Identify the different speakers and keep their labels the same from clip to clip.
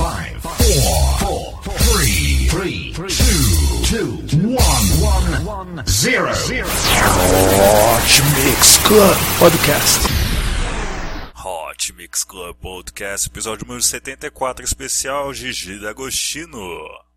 Speaker 1: five, four, four, three, three, two, two, one, one, zero, zero.
Speaker 2: Hot Mix Club Podcast.
Speaker 3: Hot Mix Club Podcast, episódio número 74, especial Gigi D'Agostino.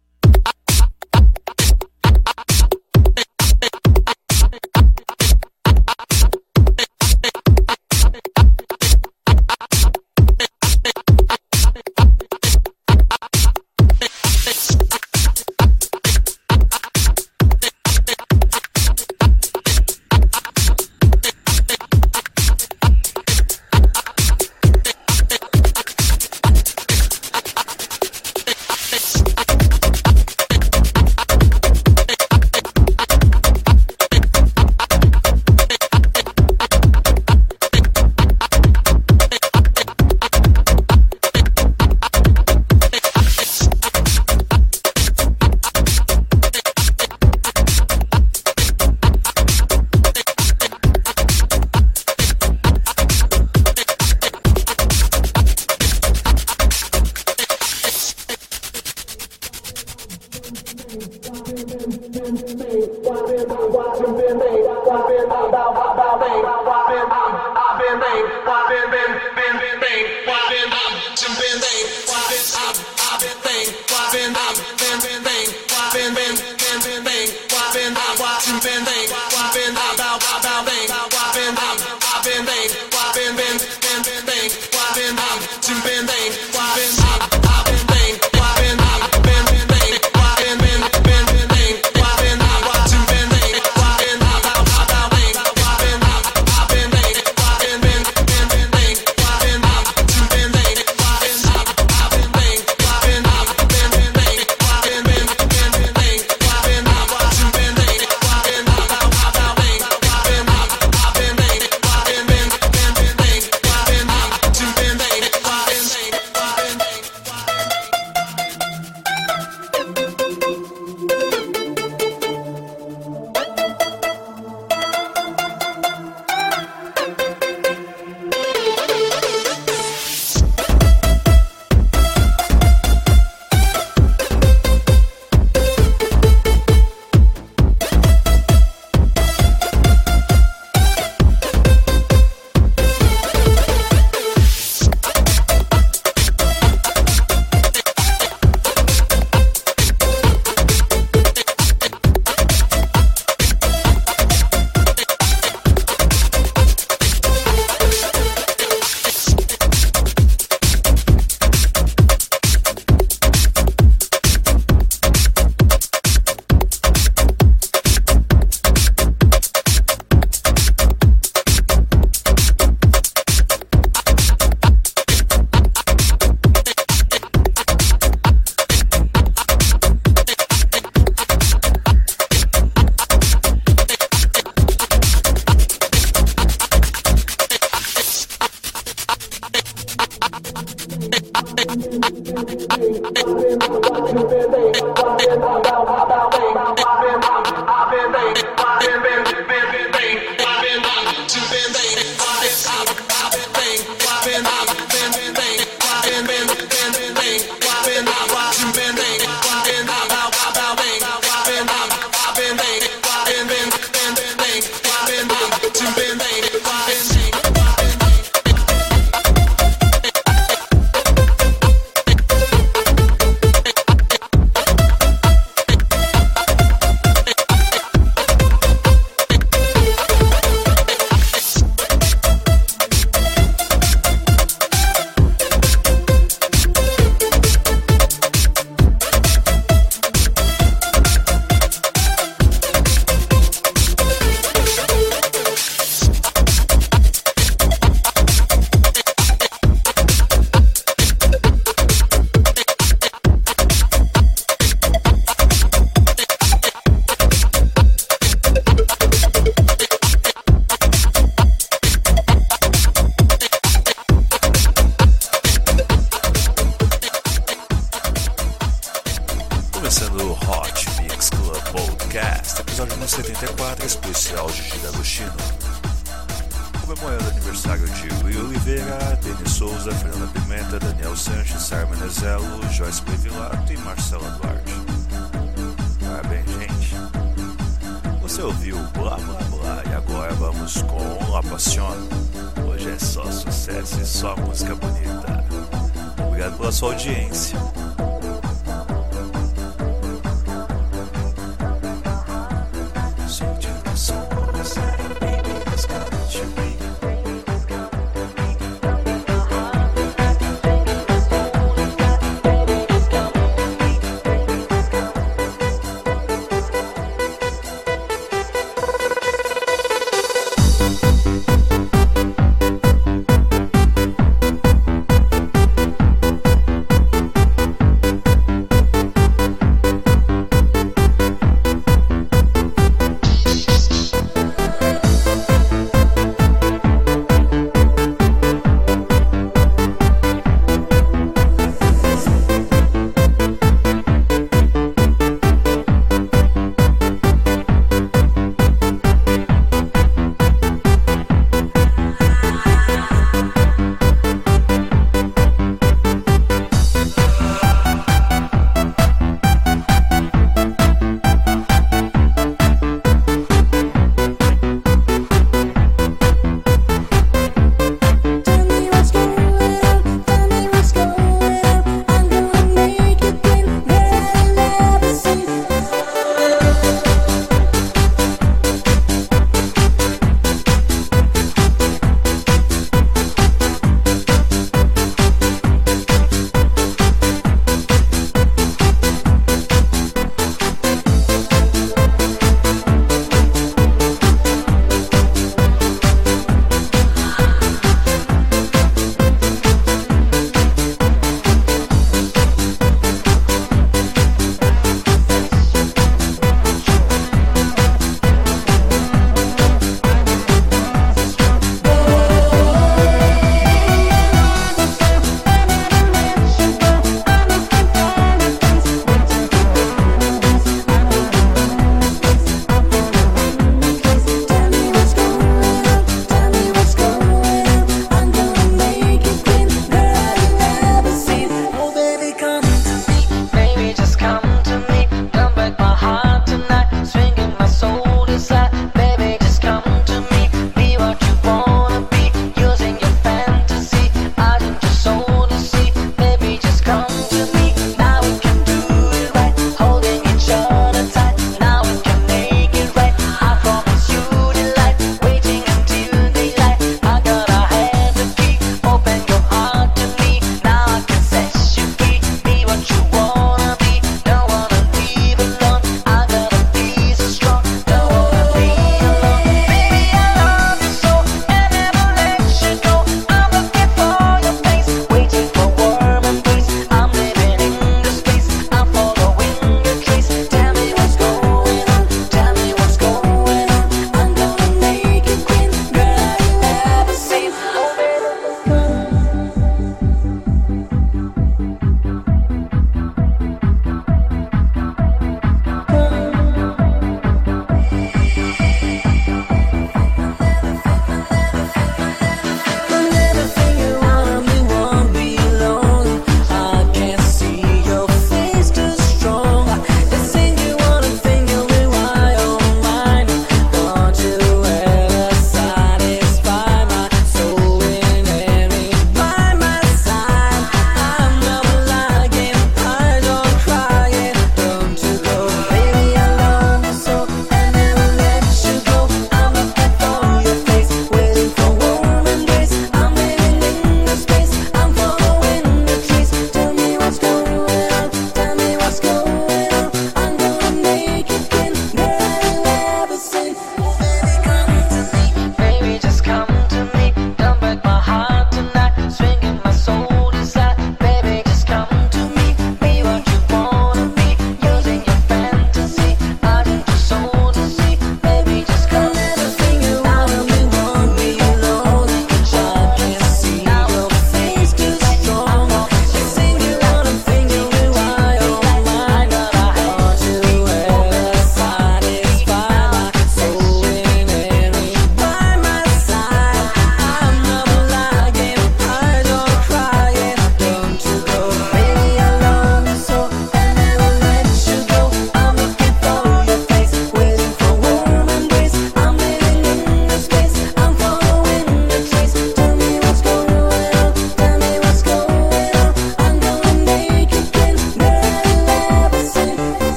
Speaker 2: удачи!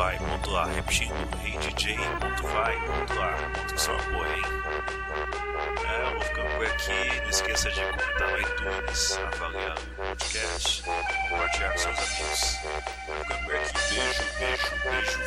Speaker 2: vai.a. Repetindo, reidj.vai.a. Só boa, hein? É, eu vou ficando por aqui. Não esqueça de comentar no iTunes, avaliar o podcast, compartilhar com seus amigos. Vou ficando por aqui. Beijo, beijo, beijo.